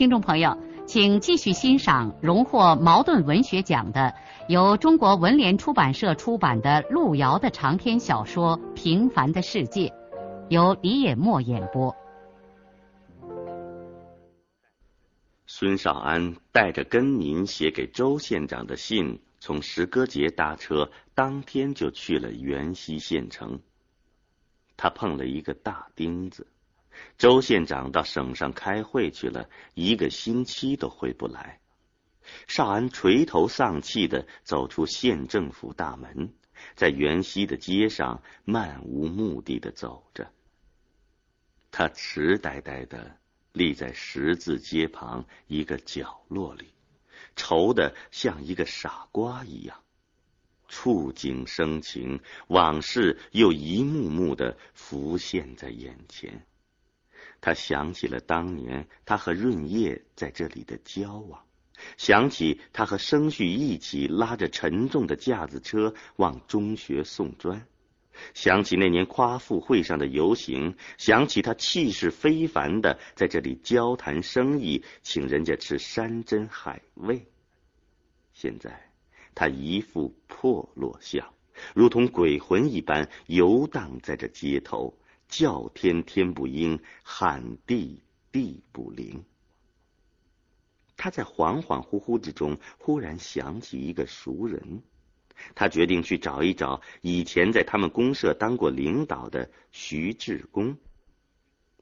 听众朋友。请继续欣赏荣获茅盾文学奖的、由中国文联出版社出版的路遥的长篇小说《平凡的世界》，由李野墨演播。孙少安带着跟您写给周县长的信，从石歌节搭车，当天就去了元溪县城。他碰了一个大钉子。周县长到省上开会去了，一个星期都回不来。少安垂头丧气的走出县政府大门，在元溪的街上漫无目的的走着。他痴呆呆的立在十字街旁一个角落里，愁的像一个傻瓜一样。触景生情，往事又一幕幕的浮现在眼前。他想起了当年他和润叶在这里的交往，想起他和生旭一起拉着沉重的架子车往中学送砖，想起那年夸父会上的游行，想起他气势非凡的在这里交谈生意，请人家吃山珍海味。现在他一副破落相，如同鬼魂一般游荡在这街头。叫天天不应，喊地地不灵。他在恍恍惚惚之中，忽然想起一个熟人，他决定去找一找以前在他们公社当过领导的徐志公。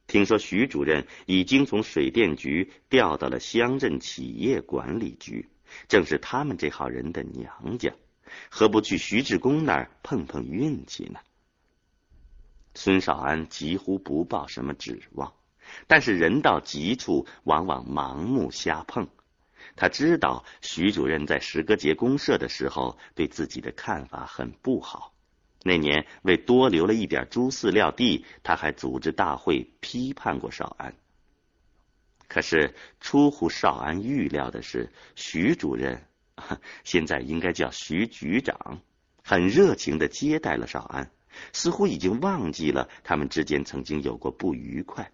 听说徐主任已经从水电局调到了乡镇企业管理局，正是他们这号人的娘家，何不去徐志公那儿碰碰运气呢？孙少安几乎不抱什么指望，但是人到极处，往往盲目瞎碰。他知道徐主任在石歌节公社的时候对自己的看法很不好。那年为多留了一点猪饲料地，他还组织大会批判过少安。可是出乎少安预料的是，徐主任 现在应该叫徐局长，很热情的接待了少安。似乎已经忘记了他们之间曾经有过不愉快。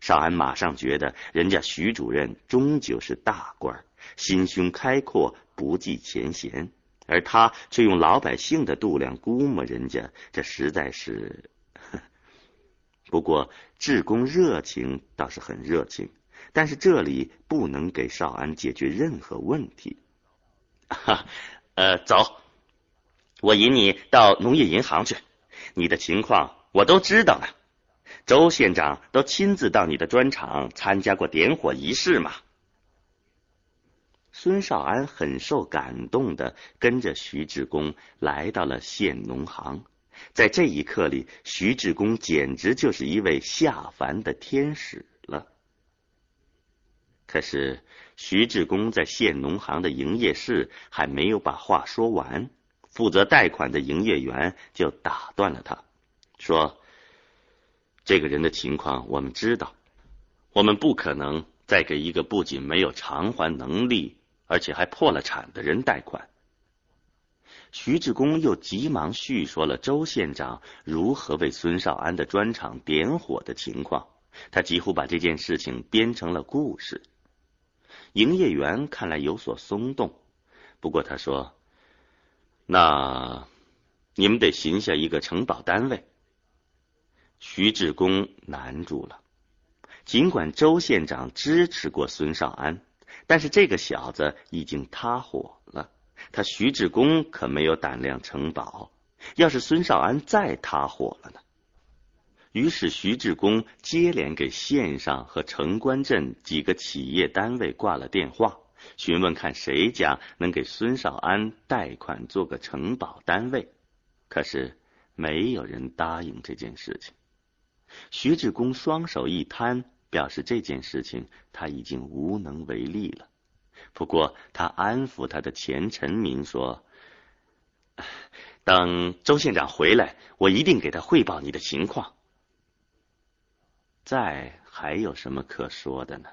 少安马上觉得，人家徐主任终究是大官，心胸开阔，不计前嫌，而他却用老百姓的度量估摸人家，这实在是……不过志工热情倒是很热情，但是这里不能给少安解决任何问题。哈，呃，走，我引你到农业银行去。你的情况我都知道了，周县长都亲自到你的砖厂参加过点火仪式嘛。孙少安很受感动的跟着徐志公来到了县农行，在这一刻里，徐志公简直就是一位下凡的天使了。可是徐志公在县农行的营业室还没有把话说完。负责贷款的营业员就打断了他，说：“这个人的情况我们知道，我们不可能再给一个不仅没有偿还能力，而且还破了产的人贷款。”徐志公又急忙叙说了周县长如何为孙少安的砖厂点火的情况，他几乎把这件事情编成了故事。营业员看来有所松动，不过他说。那你们得寻下一个承保单位。徐志公难住了。尽管周县长支持过孙少安，但是这个小子已经塌火了。他徐志公可没有胆量承保。要是孙少安再塌火了呢？于是徐志公接连给县上和城关镇几个企业单位挂了电话。询问看谁家能给孙少安贷款做个承保单位，可是没有人答应这件事情。徐志公双手一摊，表示这件事情他已经无能为力了。不过他安抚他的前臣民说：“等周县长回来，我一定给他汇报你的情况。”再还有什么可说的呢？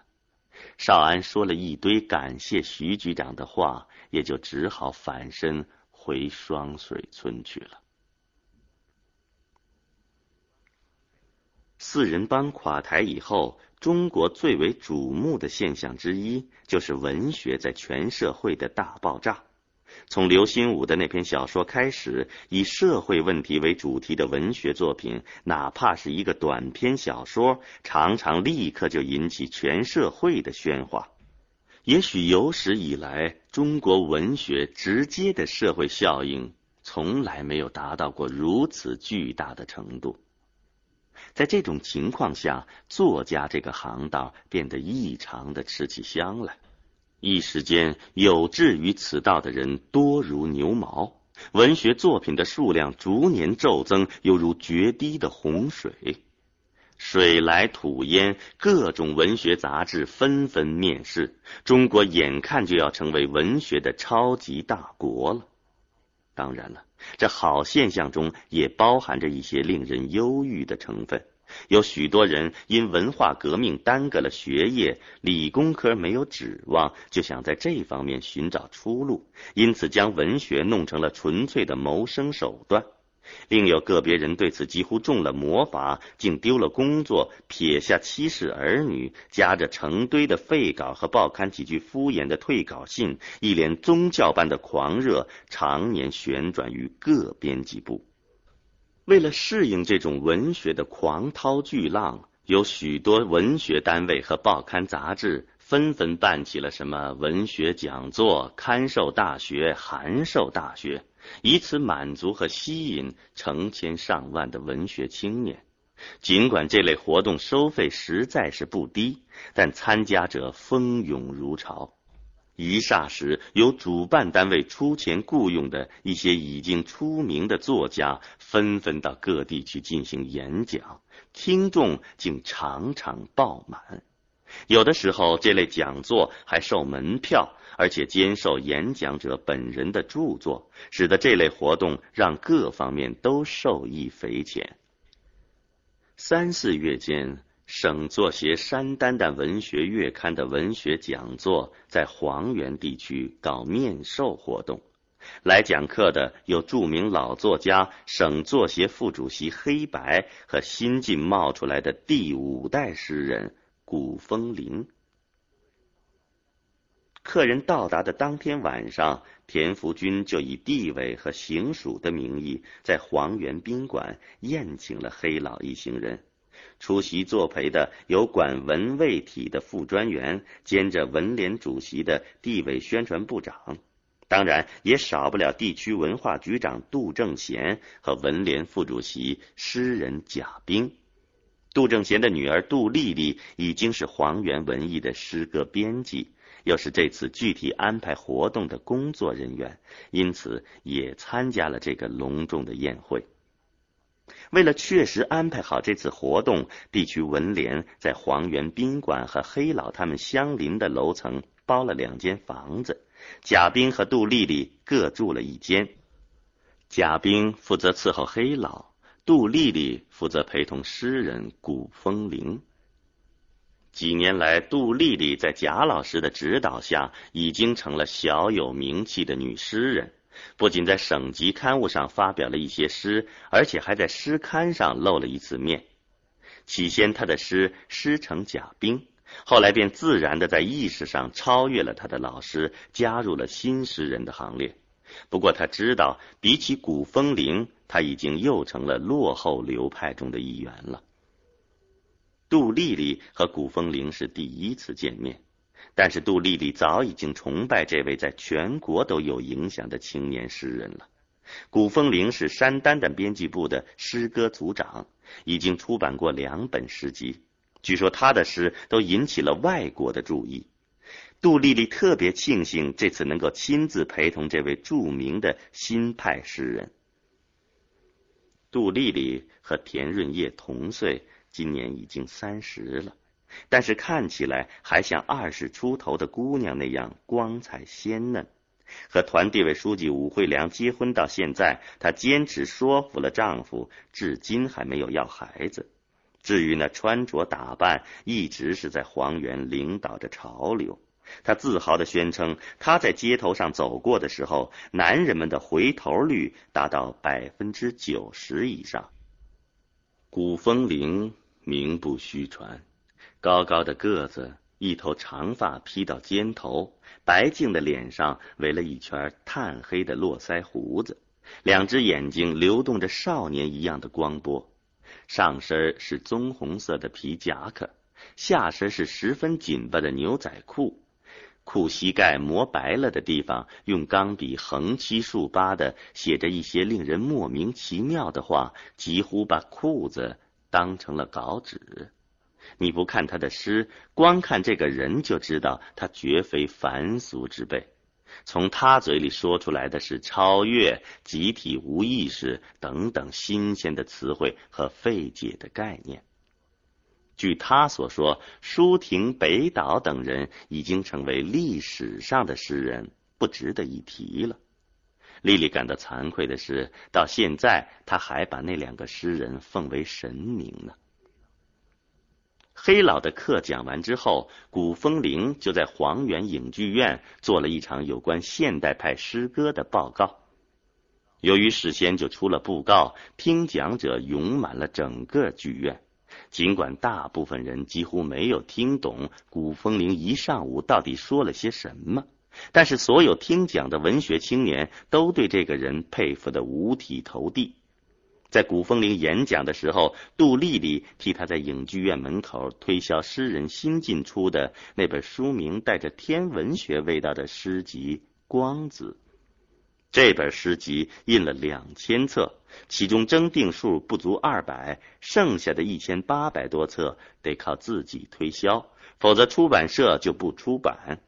少安说了一堆感谢徐局长的话，也就只好返身回双水村去了。四人帮垮台以后，中国最为瞩目的现象之一，就是文学在全社会的大爆炸。从刘心武的那篇小说开始，以社会问题为主题的文学作品，哪怕是一个短篇小说，常常立刻就引起全社会的喧哗。也许有史以来，中国文学直接的社会效应，从来没有达到过如此巨大的程度。在这种情况下，作家这个行当变得异常的吃起香来。一时间，有志于此道的人多如牛毛，文学作品的数量逐年骤增，犹如决堤的洪水。水来土淹，各种文学杂志纷纷面世，中国眼看就要成为文学的超级大国了。当然了。这好现象中也包含着一些令人忧郁的成分。有许多人因文化革命耽搁了学业，理工科没有指望，就想在这方面寻找出路，因此将文学弄成了纯粹的谋生手段。另有个别人对此几乎中了魔法，竟丢了工作，撇下妻室儿女，夹着成堆的废稿和报刊几句敷衍的退稿信，一连宗教般的狂热，常年旋转于各编辑部。为了适应这种文学的狂涛巨浪，有许多文学单位和报刊杂志纷纷办起了什么文学讲座、刊授大学、函授大学。以此满足和吸引成千上万的文学青年。尽管这类活动收费实在是不低，但参加者蜂拥如潮。一霎时，由主办单位出钱雇佣的一些已经出名的作家，纷纷到各地去进行演讲，听众竟场场爆满。有的时候，这类讲座还售门票。而且兼受演讲者本人的著作，使得这类活动让各方面都受益匪浅。三四月间，省作协山丹丹文学月刊的文学讲座在黄原地区搞面授活动，来讲课的有著名老作家、省作协副主席黑白和新晋冒出来的第五代诗人古风林。客人到达的当天晚上，田福军就以地委和行署的名义，在黄原宾馆宴请了黑老一行人。出席作陪的有管文卫体的副专员，兼着文联主席的地委宣传部长，当然也少不了地区文化局长杜正贤和文联副主席诗人贾冰。杜正贤的女儿杜丽丽已经是黄原文艺的诗歌编辑。又是这次具体安排活动的工作人员，因此也参加了这个隆重的宴会。为了确实安排好这次活动，地区文联在黄源宾馆和黑老他们相邻的楼层包了两间房子，贾冰和杜丽丽各住了一间。贾冰负责伺候黑老，杜丽丽负责陪同诗人古风铃。几年来，杜丽丽在贾老师的指导下，已经成了小有名气的女诗人。不仅在省级刊物上发表了一些诗，而且还在诗刊上露了一次面。起先，他的诗师承贾冰，后来便自然的在意识上超越了他的老师，加入了新诗人的行列。不过，他知道，比起古风铃，他已经又成了落后流派中的一员了。杜丽丽和古风铃是第一次见面，但是杜丽丽早已经崇拜这位在全国都有影响的青年诗人了。古风铃是山丹丹编辑部的诗歌组长，已经出版过两本诗集，据说他的诗都引起了外国的注意。杜丽丽特别庆幸这次能够亲自陪同这位著名的新派诗人。杜丽丽和田润叶同岁。今年已经三十了，但是看起来还像二十出头的姑娘那样光彩鲜嫩。和团地委书记武惠良结婚到现在，她坚持说服了丈夫，至今还没有要孩子。至于那穿着打扮，一直是在黄原领导着潮流。她自豪地宣称，她在街头上走过的时候，男人们的回头率达到百分之九十以上。古风铃名不虚传。高高的个子，一头长发披到肩头，白净的脸上围了一圈炭黑的络腮胡子，两只眼睛流动着少年一样的光波。上身是棕红色的皮夹克，下身是十分紧巴的牛仔裤，裤膝盖磨白了的地方用钢笔横七竖八的写着一些令人莫名其妙的话，几乎把裤子当成了稿纸。你不看他的诗，光看这个人就知道他绝非凡俗之辈。从他嘴里说出来的是超越、集体无意识等等新鲜的词汇和费解的概念。据他所说，舒婷、北岛等人已经成为历史上的诗人，不值得一提了。丽丽感到惭愧的是，到现在他还把那两个诗人奉为神明呢。黑老的课讲完之后，古风铃就在黄原影剧院做了一场有关现代派诗歌的报告。由于事先就出了布告，听讲者涌满了整个剧院。尽管大部分人几乎没有听懂古风铃一上午到底说了些什么，但是所有听讲的文学青年都对这个人佩服的五体投地。在古风铃演讲的时候，杜丽丽替他在影剧院门口推销诗人新近出的那本书名带着天文学味道的诗集《光子》。这本诗集印了两千册，其中征订数不足二百，剩下的一千八百多册得靠自己推销，否则出版社就不出版。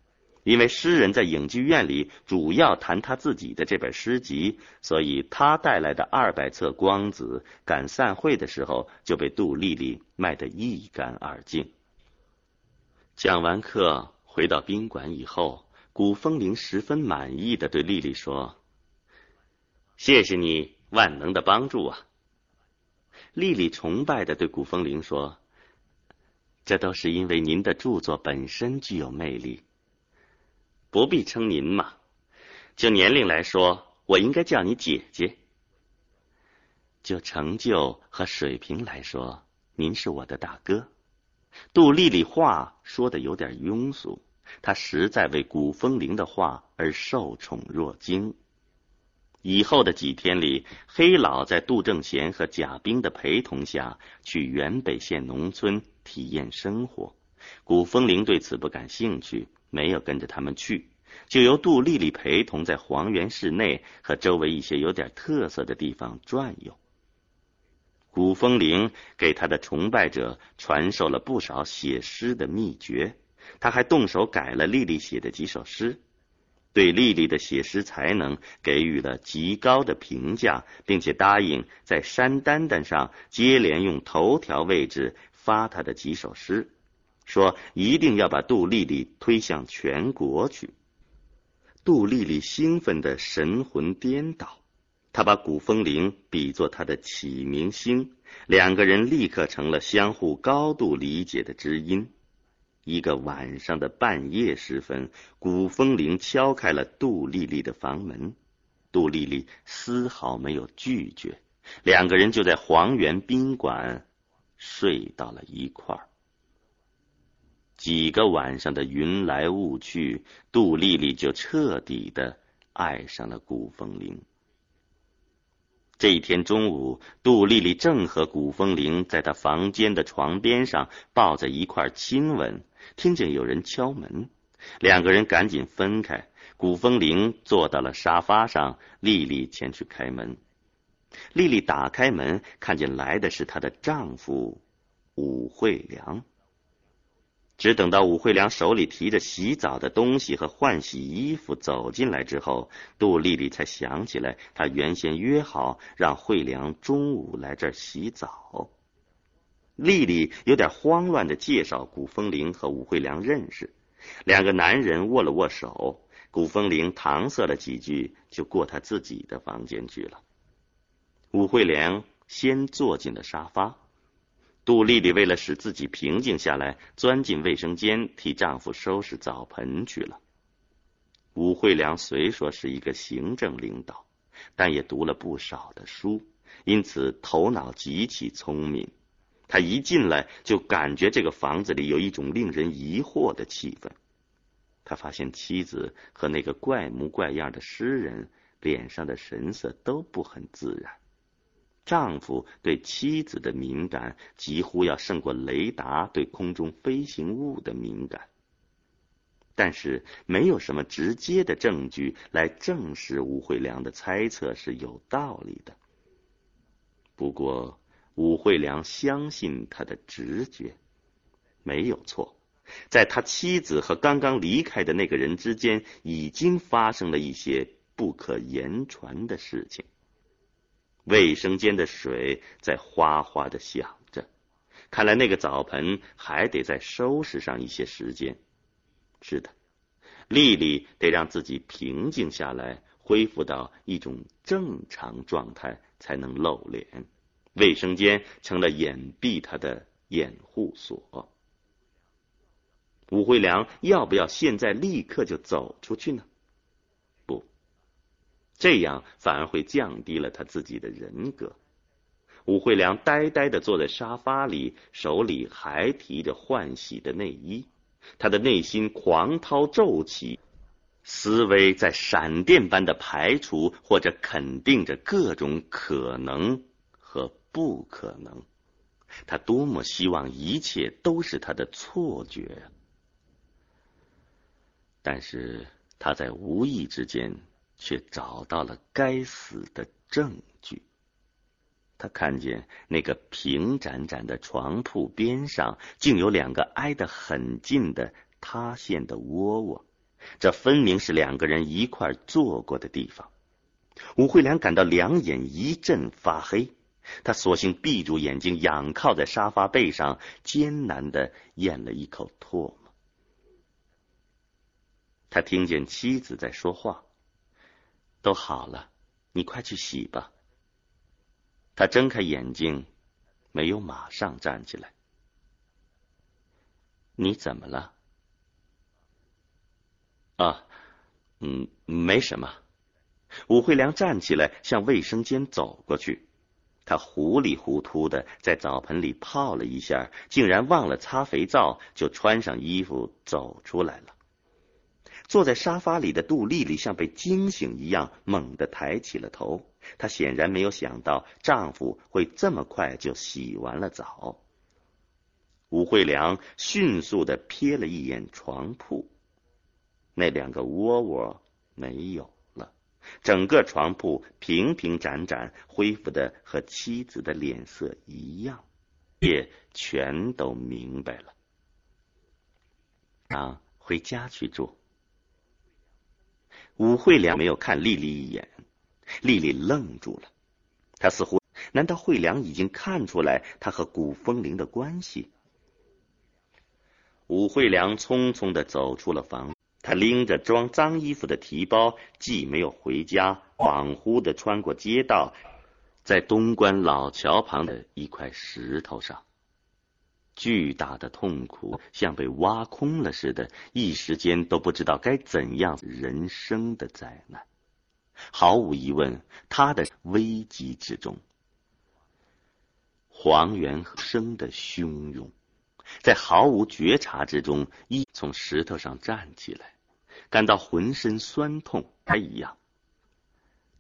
因为诗人在影剧院里主要谈他自己的这本诗集，所以他带来的二百册《光子》赶散会的时候就被杜丽丽卖得一干二净。讲完课回到宾馆以后，古风铃十分满意的对丽丽说：“谢谢你万能的帮助啊！”丽丽崇拜的对古风铃说：“这都是因为您的著作本身具有魅力。”不必称您嘛，就年龄来说，我应该叫你姐姐。就成就和水平来说，您是我的大哥。杜丽丽话说的有点庸俗，她实在为古风铃的话而受宠若惊。以后的几天里，黑老在杜正贤和贾冰的陪同下去原北县农村体验生活。古风铃对此不感兴趣。没有跟着他们去，就由杜丽丽陪同在黄原市内和周围一些有点特色的地方转悠。古风铃给他的崇拜者传授了不少写诗的秘诀，他还动手改了丽丽写的几首诗，对丽丽的写诗才能给予了极高的评价，并且答应在山丹丹上接连用头条位置发他的几首诗。说一定要把杜丽丽推向全国去。杜丽丽兴奋的神魂颠倒，她把古风铃比作她的启明星，两个人立刻成了相互高度理解的知音。一个晚上的半夜时分，古风铃敲开了杜丽丽的房门，杜丽丽丝毫没有拒绝，两个人就在黄原宾馆睡到了一块儿。几个晚上的云来雾去，杜丽丽就彻底的爱上了古风铃。这一天中午，杜丽丽正和古风铃在她房间的床边上抱在一块亲吻，听见有人敲门，两个人赶紧分开。古风铃坐到了沙发上，丽丽前去开门。丽丽打开门，看见来的是她的丈夫武惠良。只等到武惠良手里提着洗澡的东西和换洗衣服走进来之后，杜丽丽才想起来，她原先约好让惠良中午来这儿洗澡。丽丽有点慌乱的介绍古风铃和武惠良认识，两个男人握了握手。古风铃搪塞了几句，就过他自己的房间去了。武惠良先坐进了沙发，杜丽丽为了使自己平静下来，钻进卫生间替丈夫收拾澡盆去了。武惠良虽说是一个行政领导，但也读了不少的书，因此头脑极其聪明。他一进来就感觉这个房子里有一种令人疑惑的气氛。他发现妻子和那个怪模怪样的诗人脸上的神色都不很自然。丈夫对妻子的敏感几乎要胜过雷达对空中飞行物的敏感，但是没有什么直接的证据来证实吴惠良的猜测是有道理的。不过。武惠良相信他的直觉，没有错。在他妻子和刚刚离开的那个人之间，已经发生了一些不可言传的事情。卫生间的水在哗哗的响着，看来那个澡盆还得再收拾上一些时间。是的，丽丽得让自己平静下来，恢复到一种正常状态，才能露脸。卫生间成了掩蔽他的掩护所。武慧良要不要现在立刻就走出去呢？这样反而会降低了他自己的人格。武惠良呆呆的坐在沙发里，手里还提着换洗的内衣，他的内心狂涛骤起，思维在闪电般的排除或者肯定着各种可能和。不可能！他多么希望一切都是他的错觉但是他在无意之间却找到了该死的证据。他看见那个平展展的床铺边上，竟有两个挨得很近的塌陷的窝窝，这分明是两个人一块坐过的地方。武惠良感到两眼一阵发黑。他索性闭住眼睛，仰靠在沙发背上，艰难的咽了一口唾沫。他听见妻子在说话：“都好了，你快去洗吧。”他睁开眼睛，没有马上站起来。“你怎么了？”“啊，嗯，没什么。”武惠良站起来，向卫生间走过去。他糊里糊涂的在澡盆里泡了一下，竟然忘了擦肥皂，就穿上衣服走出来了。坐在沙发里的杜丽丽像被惊醒一样，猛地抬起了头。她显然没有想到丈夫会这么快就洗完了澡。武惠良迅速的瞥了一眼床铺，那两个窝窝没有了。整个床铺平平展展，恢复的和妻子的脸色一样，也全都明白了。啊，回家去住。武慧良没有看丽丽一眼，丽丽愣住了，她似乎，难道慧良已经看出来他和古风铃的关系？武慧良匆匆的走出了房。他拎着装脏衣服的提包，既没有回家，恍惚的穿过街道，在东关老桥旁的一块石头上，巨大的痛苦像被挖空了似的，一时间都不知道该怎样。人生的灾难，毫无疑问，他的危机之中，黄元生的汹涌。在毫无觉察之中，一从石头上站起来，感到浑身酸痛。他一样，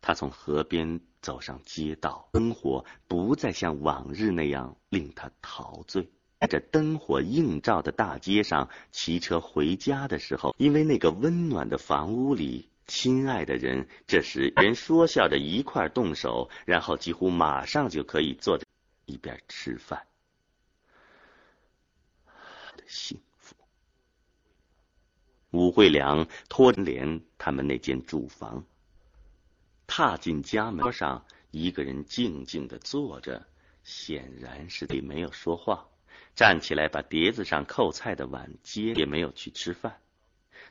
他从河边走上街道，灯火不再像往日那样令他陶醉。在这灯火映照的大街上骑车回家的时候，因为那个温暖的房屋里，亲爱的人这时人说笑着一块动手，然后几乎马上就可以坐着一边吃饭。幸福。武慧良拖连他们那间住房，踏进家门上，一个人静静的坐着，显然是你没有说话，站起来把碟子上扣菜的碗接，也没有去吃饭，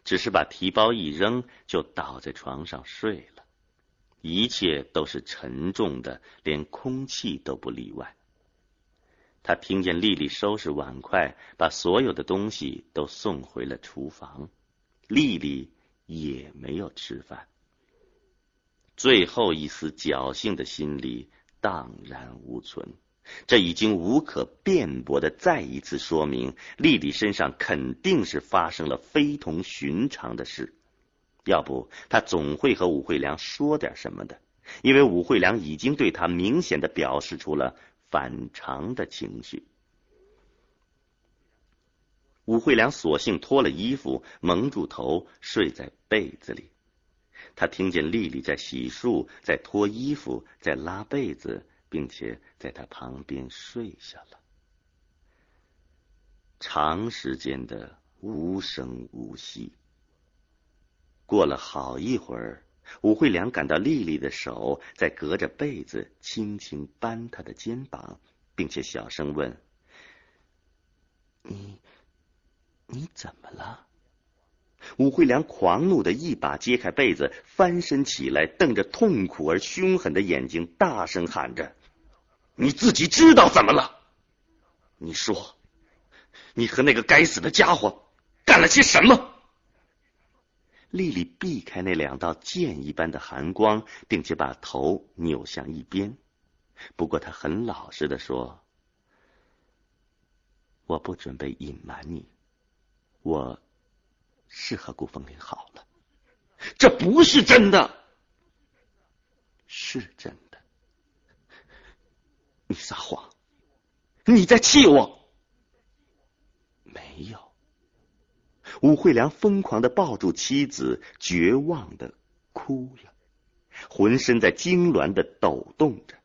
只是把提包一扔，就倒在床上睡了。一切都是沉重的，连空气都不例外。他听见丽丽收拾碗筷，把所有的东西都送回了厨房。丽丽也没有吃饭。最后一丝侥幸的心理荡然无存。这已经无可辩驳的再一次说明，丽丽身上肯定是发生了非同寻常的事。要不，他总会和武惠良说点什么的，因为武惠良已经对他明显的表示出了反常的情绪。武惠良索性脱了衣服，蒙住头，睡在被子里。他听见丽丽在洗漱，在脱衣服，在拉被子，并且在他旁边睡下了。长时间的无声无息。过了好一会儿，武惠良感到丽丽的手在隔着被子轻轻扳他的肩膀，并且小声问：“你，你怎么了？”武惠良狂怒的一把揭开被子，翻身起来，瞪着痛苦而凶狠的眼睛，大声喊着：“你自己知道怎么了？你说，你和那个该死的家伙干了些什么？”丽丽避开那两道剑一般的寒光，并且把头扭向一边。不过，她很老实的说：“我不准备隐瞒你，我是和顾风林好了。”这不是真的，是真的。撒谎，你在气我。没有。武惠良疯狂的抱住妻子，绝望的哭了，浑身在痉挛的抖动着。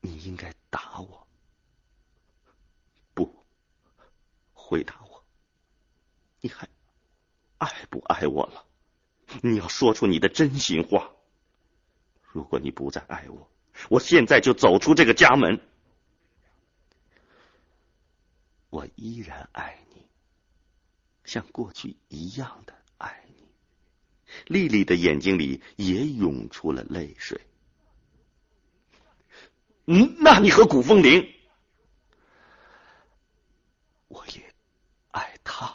你应该打我，不，回答我，你还爱不爱我了？你要说出你的真心话。如果你不再爱我，我现在就走出这个家门。我依然爱你，像过去一样的爱你。丽丽的眼睛里也涌出了泪水。嗯，那你和古风铃，我也爱他。